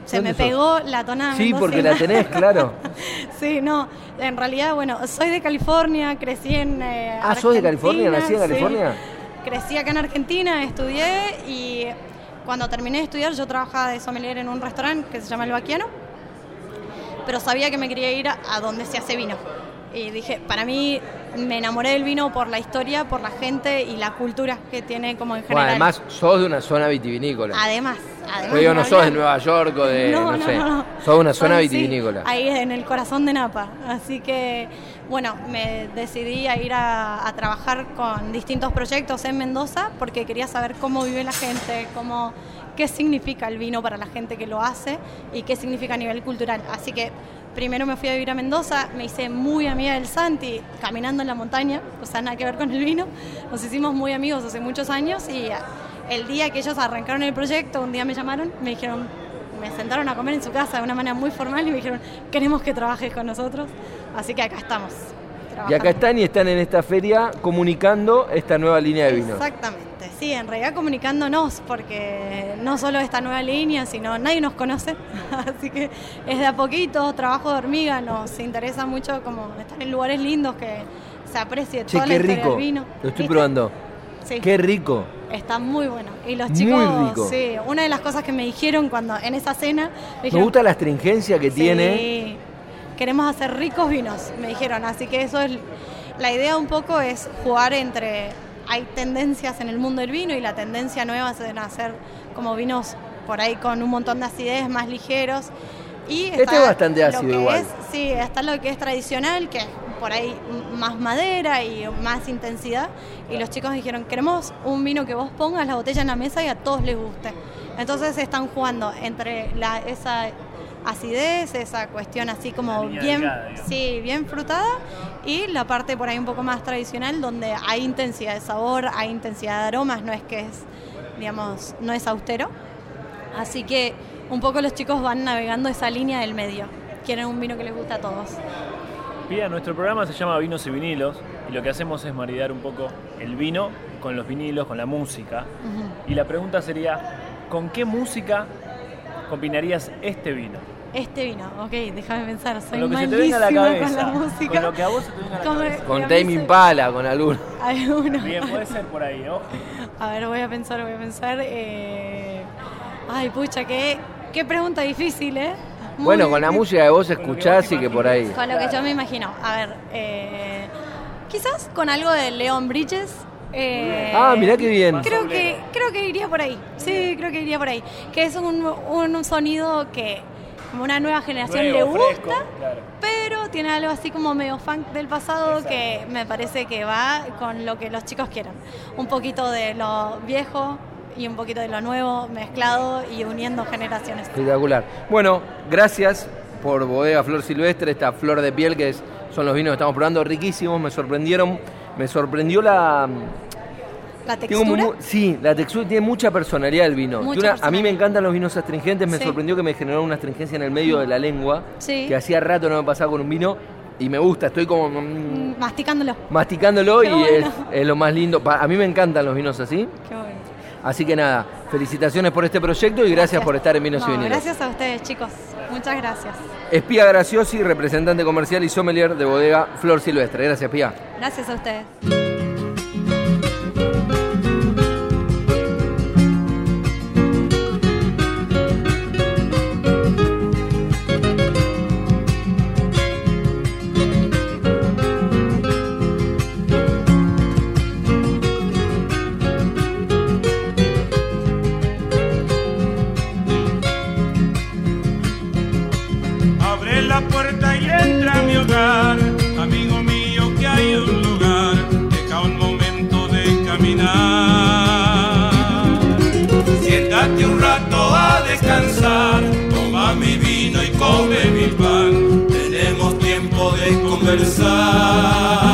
se ¿Dónde me sos? pegó la tonada Sí, porque la tenés, claro. sí, no, en realidad, bueno, soy de California, crecí en eh, Ah, ¿sos de California? Argentina, ¿Nacida en sí. California? Crecí acá en Argentina, estudié y cuando terminé de estudiar yo trabajaba de sommelier en un restaurante que se llama El Baquiano, pero sabía que me quería ir a, a donde se hace vino. Y dije, para mí me enamoré del vino por la historia, por la gente y la cultura que tiene como en Bueno, general. además, sos de una zona vitivinícola. Además, además. Yo digo, no sos de. Nueva York o de, no, No, no, sé, no. sos de una zona sí, vitivinícola. ahí en el corazón de Napa. Así que, bueno, me decidí a ir a, a trabajar con distintos proyectos en Mendoza porque quería saber cómo vive la gente, cómo, qué significa el vino para la gente que lo hace y qué significa a nivel cultural. Así que primero me fui a vivir a Mendoza, me hice muy amiga del Santi caminando en la montaña, o sea, nada que ver con el vino. Nos hicimos muy amigos hace muchos años y el día que ellos arrancaron el proyecto, un día me llamaron, me dijeron, me sentaron a comer en su casa de una manera muy formal y me dijeron, queremos que trabajes con nosotros. Así que acá estamos. Y acá están y están en esta feria comunicando esta nueva línea de vinos. Exactamente, sí, en realidad comunicándonos, porque no solo esta nueva línea, sino nadie nos conoce, así que es de a poquito, trabajo de hormiga, nos interesa mucho como estar en lugares lindos que se aprecie Che, toda qué rico. del vino. Lo estoy ¿Viste? probando. Sí. Qué rico. Está muy bueno. Y los Muy chicos, rico. sí, una de las cosas que me dijeron cuando en esa cena, me Me dijeron, gusta la astringencia que Sí, tiene. Queremos hacer ricos vinos, me dijeron. Así que eso es. La idea un poco es jugar entre. Hay tendencias en el mundo del vino y la tendencia nueva es hacer como vinos por ahí con un montón de acidez más ligeros. Y Este está es bastante lo ácido que igual. es- sí, está lo que es tradicional, que es por ahí más madera y más intensidad. Y los chicos dijeron, queremos un vino que vos pongas la botella en la mesa y a todos les guste. Entonces están jugando entre la, esa acidez, esa cuestión así como bien, delgada, sí, bien frutada y la parte por ahí un poco más tradicional donde hay intensidad de sabor, hay intensidad de aromas, no es que es, digamos, no es austero. Así que un poco los chicos van navegando esa línea del medio. Quieren un vino que les guste a todos. Pía, nuestro programa se llama Vinos y Vinilos y lo que hacemos es maridar un poco el vino con los vinilos, con la música. Y la pregunta sería, ¿con qué música combinarías este vino? Este vino, ok, déjame pensar, soy Con lo que se te venga a la cabeza. con la música. Con lo que a vos se te venga a la Como- cabeza. Con Tame Impala, con alguno. Alguno. Bien, puede ser por ahí, ojo. A ver, voy a pensar, voy a pensar. eh, Ay, pucha, qué, qué pregunta difícil, ¿eh? Muy Bueno, con la música que vos Con escuchás vos y que por ahí. Con lo que yo me imagino. A ver, eh, quizás con algo de Leon Bridges. eh, Ah, mirá qué bien. Creo que, creo que iría por ahí. Sí, creo que iría por ahí. Que es un, un sonido que como una nueva generación le gusta, fresco, claro. pero tiene algo así como medio funk del pasado que me parece que va con lo que los chicos quieran. Un poquito de lo viejo y un poquito de lo nuevo mezclado y uniendo generaciones. Espectacular. Bueno, gracias por Bodega Flor Silvestre, esta flor de piel que es- son los vinos que estamos probando, riquísimos, me sorprendieron, me sorprendió la... La textura. sí, la textura tiene mucha personalidad el vino. A mí me encantan los vinos astringentes, me Sí. sorprendió que me generó una astringencia en el medio de la lengua, Sí. que hacía rato no me pasaba con un vino y me gusta, estoy como mm, Mm, Masticándolo. masticándolo Qué y bueno. es, es lo más lindo. A mí me encantan los vinos así. Qué bueno. Así que nada, felicitaciones por este proyecto y gracias, por estar en Vinos No, y Vinilos. Gracias a ustedes, chicos. Muchas gracias. Espía Graciosi, representante comercial y sommelier de bodega Flor Silvestre. Gracias, Pía. Gracias a ustedes. De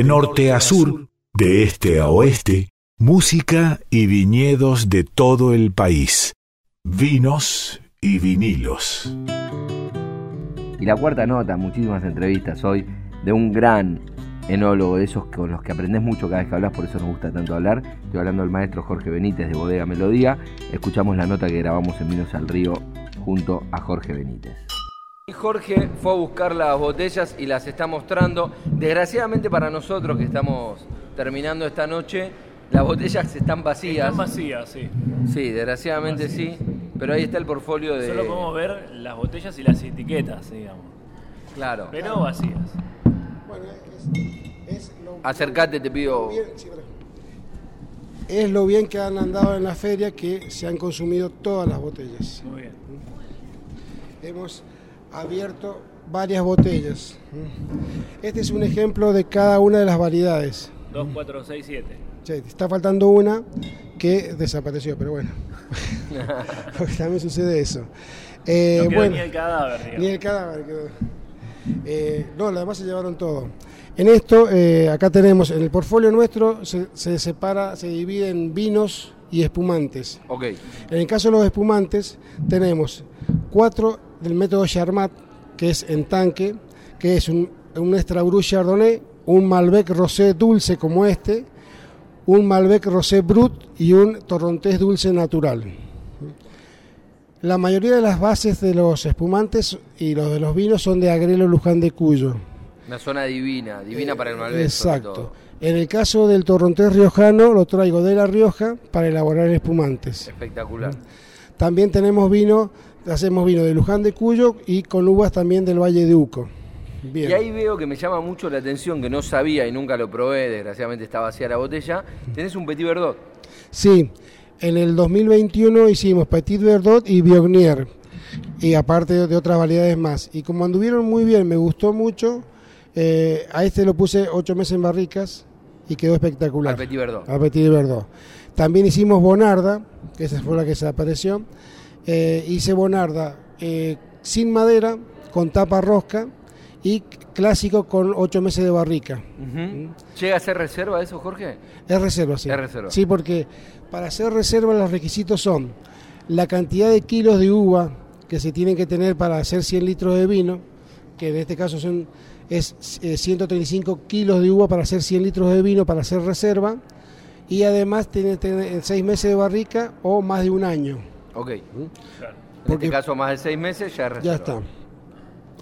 De norte a sur, de este a oeste, música y viñedos de todo el país. Vinos y vinilos. Y la cuarta nota, muchísimas entrevistas hoy de un gran enólogo, de esos con los que aprendes mucho cada vez que hablas, por eso nos gusta tanto hablar. Estoy hablando del maestro Jorge Benítez de Bodega Melodía. Escuchamos la nota que grabamos en Vinos al Río junto a Jorge Benítez. Jorge fue a buscar las botellas y las está mostrando. Desgraciadamente para nosotros que estamos terminando esta noche, las botellas están vacías. Están vacías, sí. Sí, desgraciadamente sí. Pero ahí está el portfolio de. Solo podemos ver las botellas y las etiquetas, digamos. Claro. Pero vacías. Bueno, es, es lo, Acercate, te pido. bien- sí, perdón. es lo bien que han andado en la feria que se han consumido todas las botellas. Muy bien. Hemos abierto varias botellas. Este es un ejemplo de cada una de las variedades. 2, 4, 6, 7. Sí, está faltando una que desapareció, pero bueno. Porque también sucede eso. Eh, no quedó bueno, ni el cadáver, digamos. ni el cadáver quedó. Eh, no, los demás se llevaron todo. En esto, eh, acá tenemos, en el portfolio nuestro se, se separa, se divide en vinos y espumantes. Ok. En el caso de los espumantes, tenemos cuatro del método Charmat, que es en tanque, que es un, un extra Brut Chardonnay, un Malbec Rosé dulce como este, un Malbec Rosé Brut y un Torrontés dulce natural. La mayoría de las bases de los espumantes y los de los vinos son de Agrelo Luján de Cuyo. Una zona divina, divina para el Malbec. sobre Eh, Exacto. todo. En el caso del torrontés riojano, lo traigo de La Rioja para elaborar espumantes. Espectacular. También tenemos vino, hacemos vino de Luján de Cuyo y con uvas también del Valle de Uco. Bien. Y ahí veo que me llama mucho la atención, que no sabía y nunca lo probé, desgraciadamente está vacía la botella. Tenés un Petit Verdot. Sí, en el 2021 hicimos Petit Verdot y Biognier, y aparte de, otras variedades más. Y como anduvieron muy bien, me gustó mucho, eh, a este lo puse ocho meses en barricas y quedó espectacular. Al Petit Verdot. Petit Verdot. También hicimos Bonarda, que esa fue la que se apareció. Eh, hice Bonarda eh, sin madera, con tapa rosca y clásico con ocho meses de barrica. Ujú. ¿Llega a ser reserva eso, Jorge? Es reserva, sí. Es reserva. Sí, porque para hacer reserva los requisitos son la cantidad de kilos de uva que se tienen que tener para hacer 100 litros de vino, que en este caso son es eh, 135 kilos de uva para hacer 100 litros de vino para hacer reserva, y además tiene que tener 6 meses de barrica o más de un año. Ok. En Claro. Porque- este caso, más de seis meses ya es reserva. Ya está.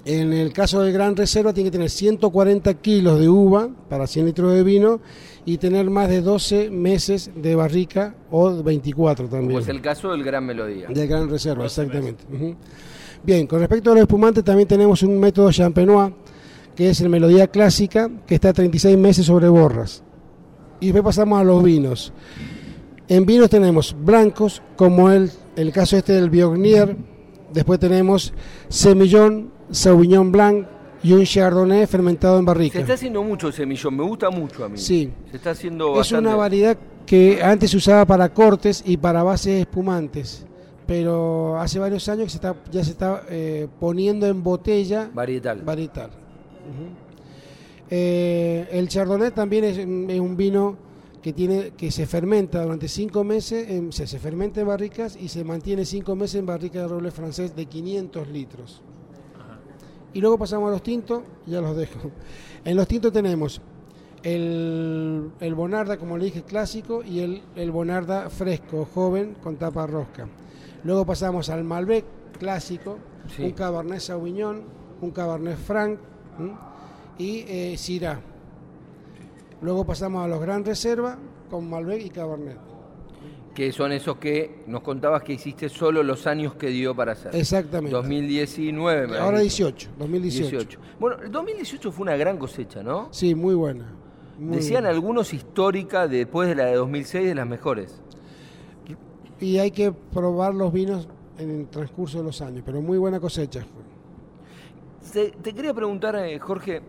En el caso de gran reserva tiene que tener 140 kilos de uva para 100 litros de vino y tener más de 12 meses de barrica o 24 también. Como es el caso del Gran Melodía. De gran reserva, exactamente. Bien, con respecto a los espumantes también tenemos un método champenois, que es el melodía clásica, que está a 36 meses sobre borras. Y después pasamos a los vinos. En vinos tenemos blancos, como el, el caso este del Biognier, después tenemos Semillón, Sauvignon Blanc y un Chardonnay fermentado en barrica. Se está haciendo mucho semillón, me gusta mucho a mí. Sí. Se está haciendo Es bastante. una variedad que antes se usaba para cortes y para bases espumantes, pero hace varios años que se está, ya se está eh, poniendo en botella Varietal. varietal. Eh, el Chardonnay también es un vino que tiene que se fermenta durante cinco meses, en- se, se fermenta en barricas y se mantiene cinco meses en barrica de roble francés de 500 litros. Y luego pasamos a los tintos, ya los dejo. En los tintos tenemos el, el Bonarda, como le dije, clásico, y el, el Bonarda fresco, joven, con tapa rosca. Luego pasamos al Malbec clásico, Sí. un Cabernet Sauvignon, un Cabernet Franc ¿m? y eh, Syrah. Luego pasamos a los Gran Reserva con Malbec y Cabernet. Que son esos que nos contabas que hiciste solo los años que dio para hacer. Exactamente. 2019. me Ahora habías dicho. 18, 2018. 18. Bueno, el 2018 fue una gran cosecha, ¿no? Sí, muy buena. muy Decían buena. algunos histórica después de la de 2006 de las mejores. Y hay que probar los vinos en el transcurso de los años, pero muy buena cosecha. Te, te quería preguntar, eh, Jorge,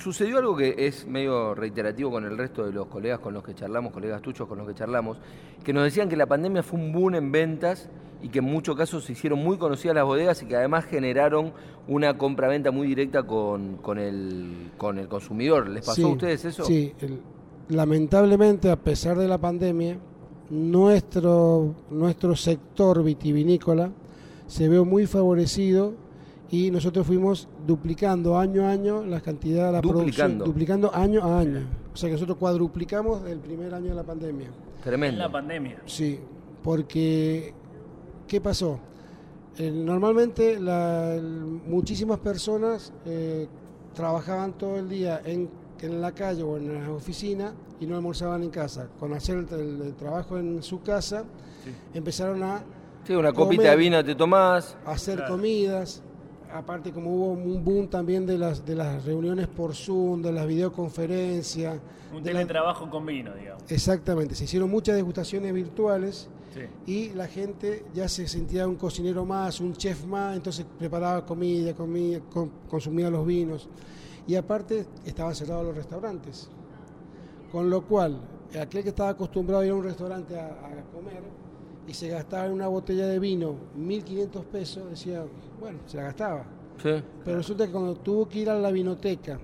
sucedió algo que es medio reiterativo con el resto de los colegas con los que charlamos, colegas tuyos con los que charlamos, que nos decían que la pandemia fue un boom en ventas y que en muchos casos se hicieron muy conocidas las bodegas y que además generaron una compra-venta muy directa con, con, el, con el consumidor. ¿Les pasó Sí, a ustedes eso? Sí, el- lamentablemente a pesar de la pandemia, nuestro, nuestro sector vitivinícola se ve muy favorecido y nosotros fuimos duplicando año a año la cantidad de la Duplicando. producción, duplicando año a año. O sea que nosotros cuadruplicamos el primer año de la pandemia. En Tremendo. la pandemia. Sí, porque ¿qué pasó? Eh, normalmente la- muchísimas personas eh, trabajaban todo el día en, en la calle o en las oficinas y no almorzaban en casa. Con hacer el, el- el trabajo en su casa, empezaron a Sí, una copita comer, de vino te tomás. hacer Claro. comidas. Aparte, como hubo un boom también de las, de las reuniones por Zoom, de las videoconferencias. Un de la- teletrabajo con vino, digamos. Exactamente, se hicieron muchas degustaciones virtuales Sí. y la gente ya se sentía un cocinero más, un chef más, entonces preparaba comida, consumía los vinos y aparte estaban cerrados los restaurantes. Con lo cual, aquel que estaba acostumbrado a ir a un restaurante a, a comer y se gastaba en una botella de vino 1.500 pesos, decía, bueno, se la gastaba. Sí. Pero resulta que cuando tuvo que ir a la vinoteca,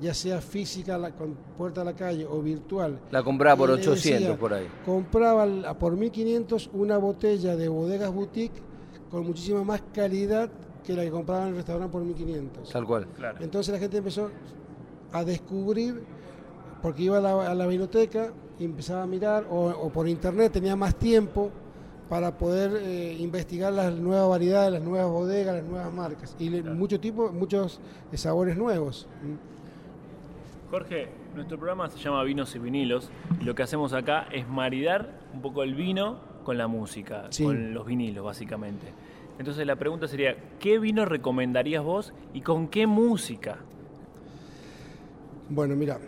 ya sea física la- con puerta a la calle o virtual, La compraba por y le 800 decía, por ahí. Compraba por 1500 una botella de bodegas boutique con muchísima más calidad que la que compraba en el restaurante por 1500. Tal cual. Claro. Entonces la gente empezó a descubrir, porque iba a la, a la biblioteca y empezaba a mirar, o, o por internet tenía más tiempo para poder eh, investigar las nuevas variedades, las nuevas bodegas, las nuevas marcas. Y mucho tipo, muchos eh, sabores nuevos. Jorge, nuestro programa se llama Vinos y Vinilos y lo que hacemos acá es maridar un poco el vino con la música, Sí. con los vinilos básicamente. Entonces la pregunta sería, ¿qué vino recomendarías vos y con qué música? Bueno, mira,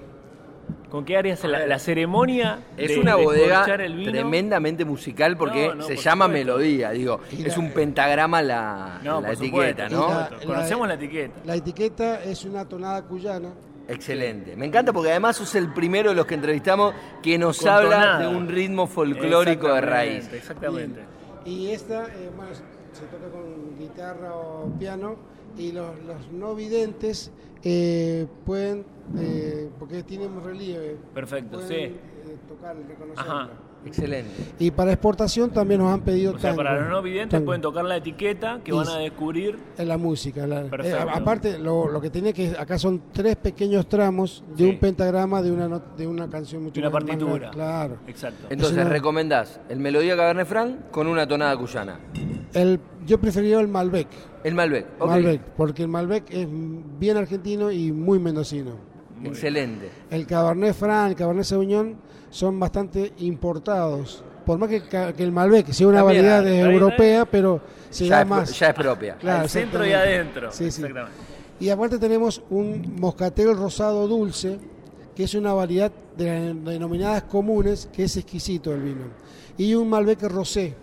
¿Con qué harías la, la ceremonia Es de una bodega descorchar el vino? tremendamente musical porque No, no, se por llama supuesto. melodía, digo, es un pentagrama la, No, la etiqueta, supuesto, ¿no? Conocemos la etiqueta. la etiqueta es una tonada cuyana. Excelente. Me encanta porque además sos el primero de los que entrevistamos que nos Con habla tonada. de un ritmo folclórico de raíz. Exactamente. Y esta, eh, bueno, se toca con guitarra o piano y los, los no videntes eh, pueden, eh, porque tienen relieve, Perfecto, pueden sí. eh, tocar, reconocerla. Ajá. Excelente. Y para exportación también nos han pedido O sea, para los no videntes tango, pueden tocar la etiqueta que Y van a descubrir. en la música. la- eh, aparte, lo, lo que tiene que acá son tres pequeños tramos de Sí. un pentagrama de una de una canción mucho De una partitura. Claro. Exacto. Entonces una- recomendás el Melodía Cabernet Franc con una tonada cuyana. El, yo preferiría el Malbec. El Malbec. ok. Malbec, porque el Malbec es bien argentino y muy mendocino. Excelente. El Cabernet Franc, el Cabernet Sauvignon son bastante importados. Por más que, que el Malbec sea una También, variedad europea, pero se Ya da es, más. ya es propia. Claro, Al centro y adentro. Sí, sí. Exactamente. Y aparte tenemos un moscatel rosado dulce, que es una variedad de las denominadas comunes, que es exquisito el vino. Y un Malbec rosé.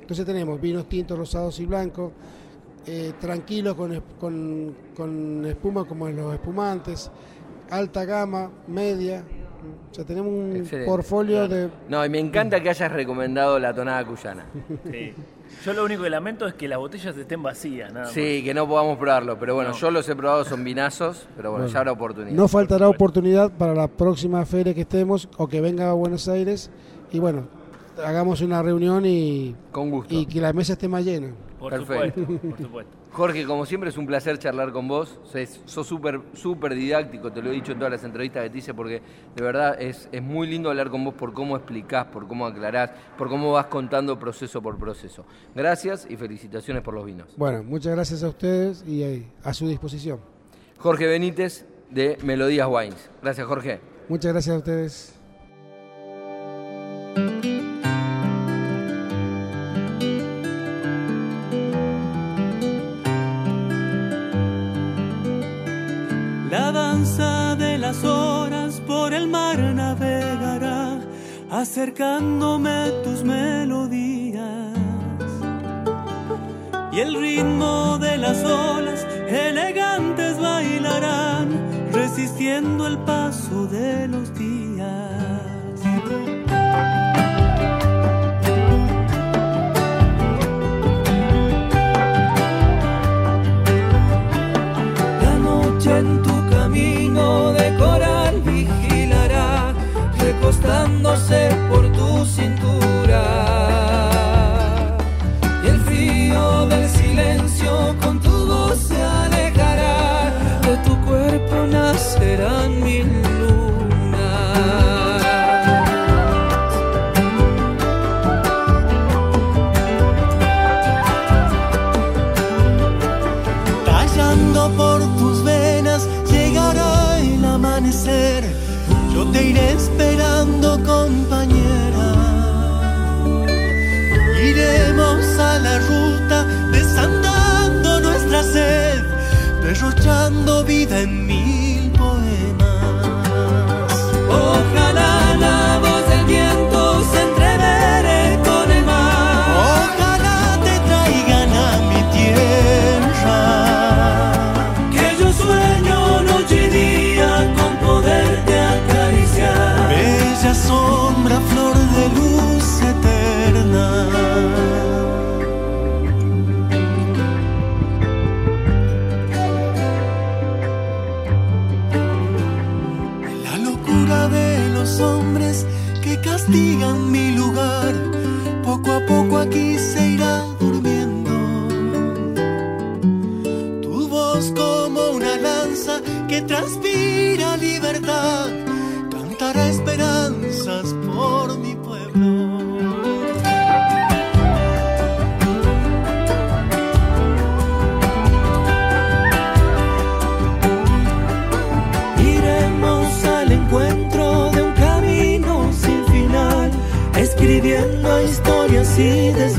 Entonces tenemos vinos tintos, rosados y blancos, eh, tranquilos con, con, con espuma como los espumantes, alta gama, media. O sea, tenemos un Excelente. portfolio de... No, y me encanta que hayas recomendado la tonada cuyana. Sí. Yo lo único que lamento es que las botellas estén vacías, nada más. Sí, que no podamos probarlo, pero bueno, No. yo los he probado, son vinazos, pero bueno, ya habrá oportunidad. No faltará oportunidad para la próxima feria que estemos o que venga a Buenos Aires y bueno, hagamos una reunión y, Con gusto. y que la mesa esté más llena. Por Perfecto. supuesto, por supuesto. Jorge, como siempre es un placer charlar con vos. Sos- súper súper didáctico, te lo he dicho en todas las entrevistas que te hice, porque de verdad es, es muy lindo hablar con vos por cómo explicás, por cómo aclarás, por cómo vas contando proceso por proceso. Gracias y felicitaciones por los vinos. Bueno, muchas gracias a ustedes y eh, a su disposición. Jorge Benítez de Melodías Wines. Gracias, Jorge. Muchas gracias a ustedes. acercándome tus melodías y el ritmo de las olas elegantes bailarán resistiendo el paso de los días. en tu recostándose por tu cintura. Y el frío del silencio con tu voz se alejará, de tu cuerpo nacerán mil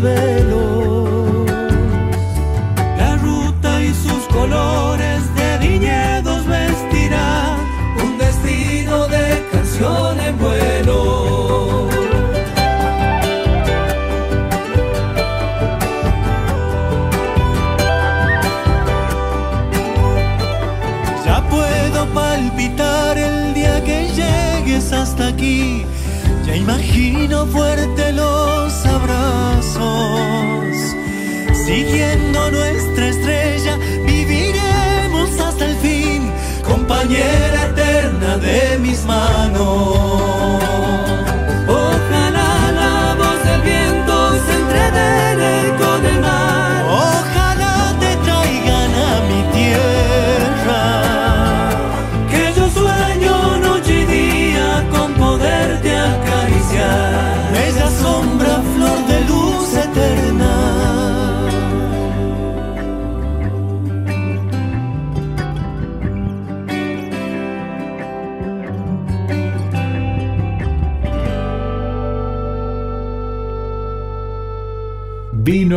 y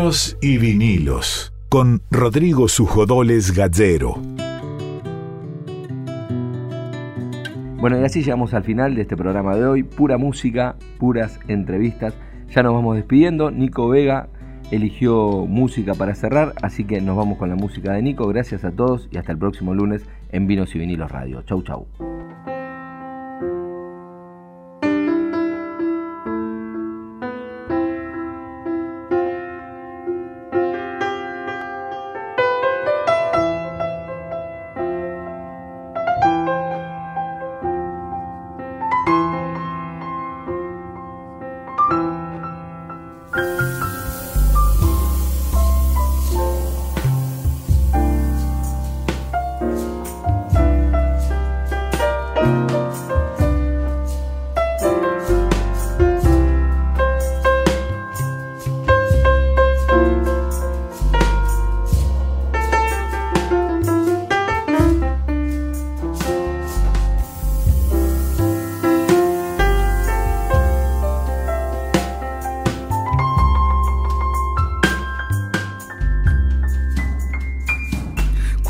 Vinos y vinilos con Rodrigo Sujodoles Gallero. Bueno, y así llegamos al final de este programa de hoy. Pura música, puras entrevistas. Ya nos vamos despidiendo. Nico Vega eligió música para cerrar, así que nos vamos con la música de Nico. Gracias a todos y hasta el próximo lunes en Vinos y Vinilos Radio. Chau, chau.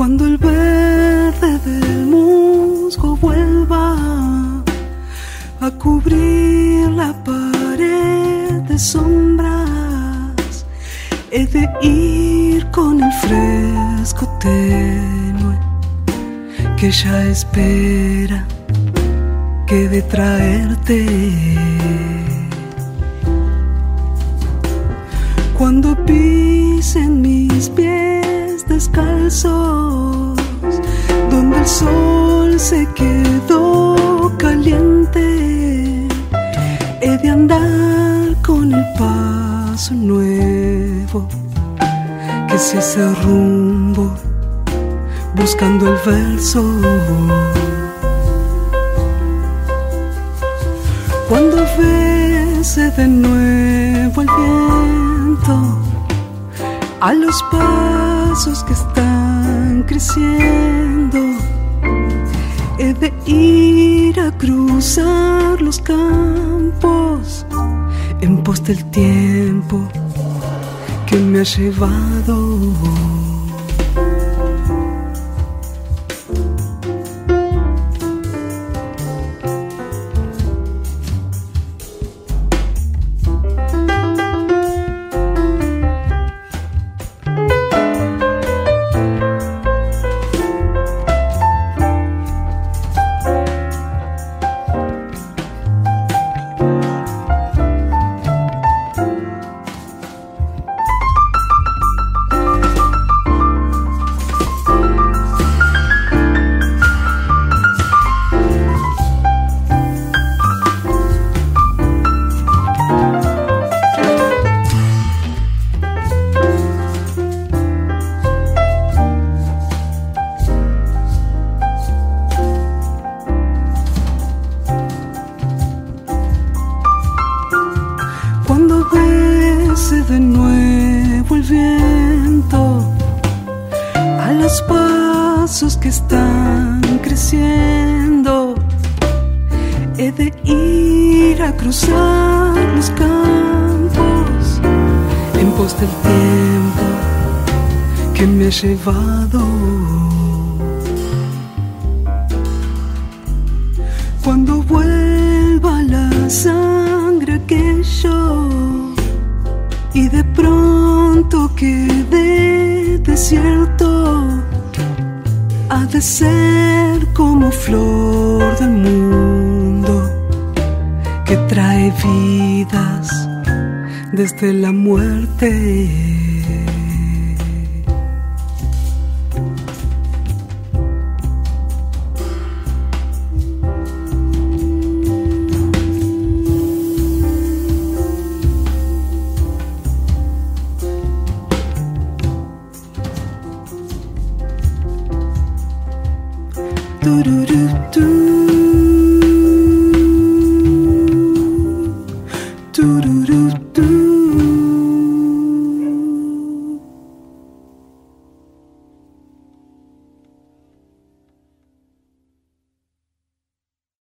Cuando el verde del musgo vuelva a cubrir la pared de sombras, he de ir con el fresco tenue que ya espera que de traerte. Cuando pisen mis pies descalzos, donde el sol se quedó caliente, he de andar con el paso nuevo que se hace rumbo buscando el verso. Cuando bese de nuevo el viento a los pasos que están creciendo, he de ir a cruzar los campos en pos del tiempo que me ha llevado. Cuando vuelva la sangre que yo y de pronto quede desierto, ha de ser como flor del mundo que trae vidas desde la muerte.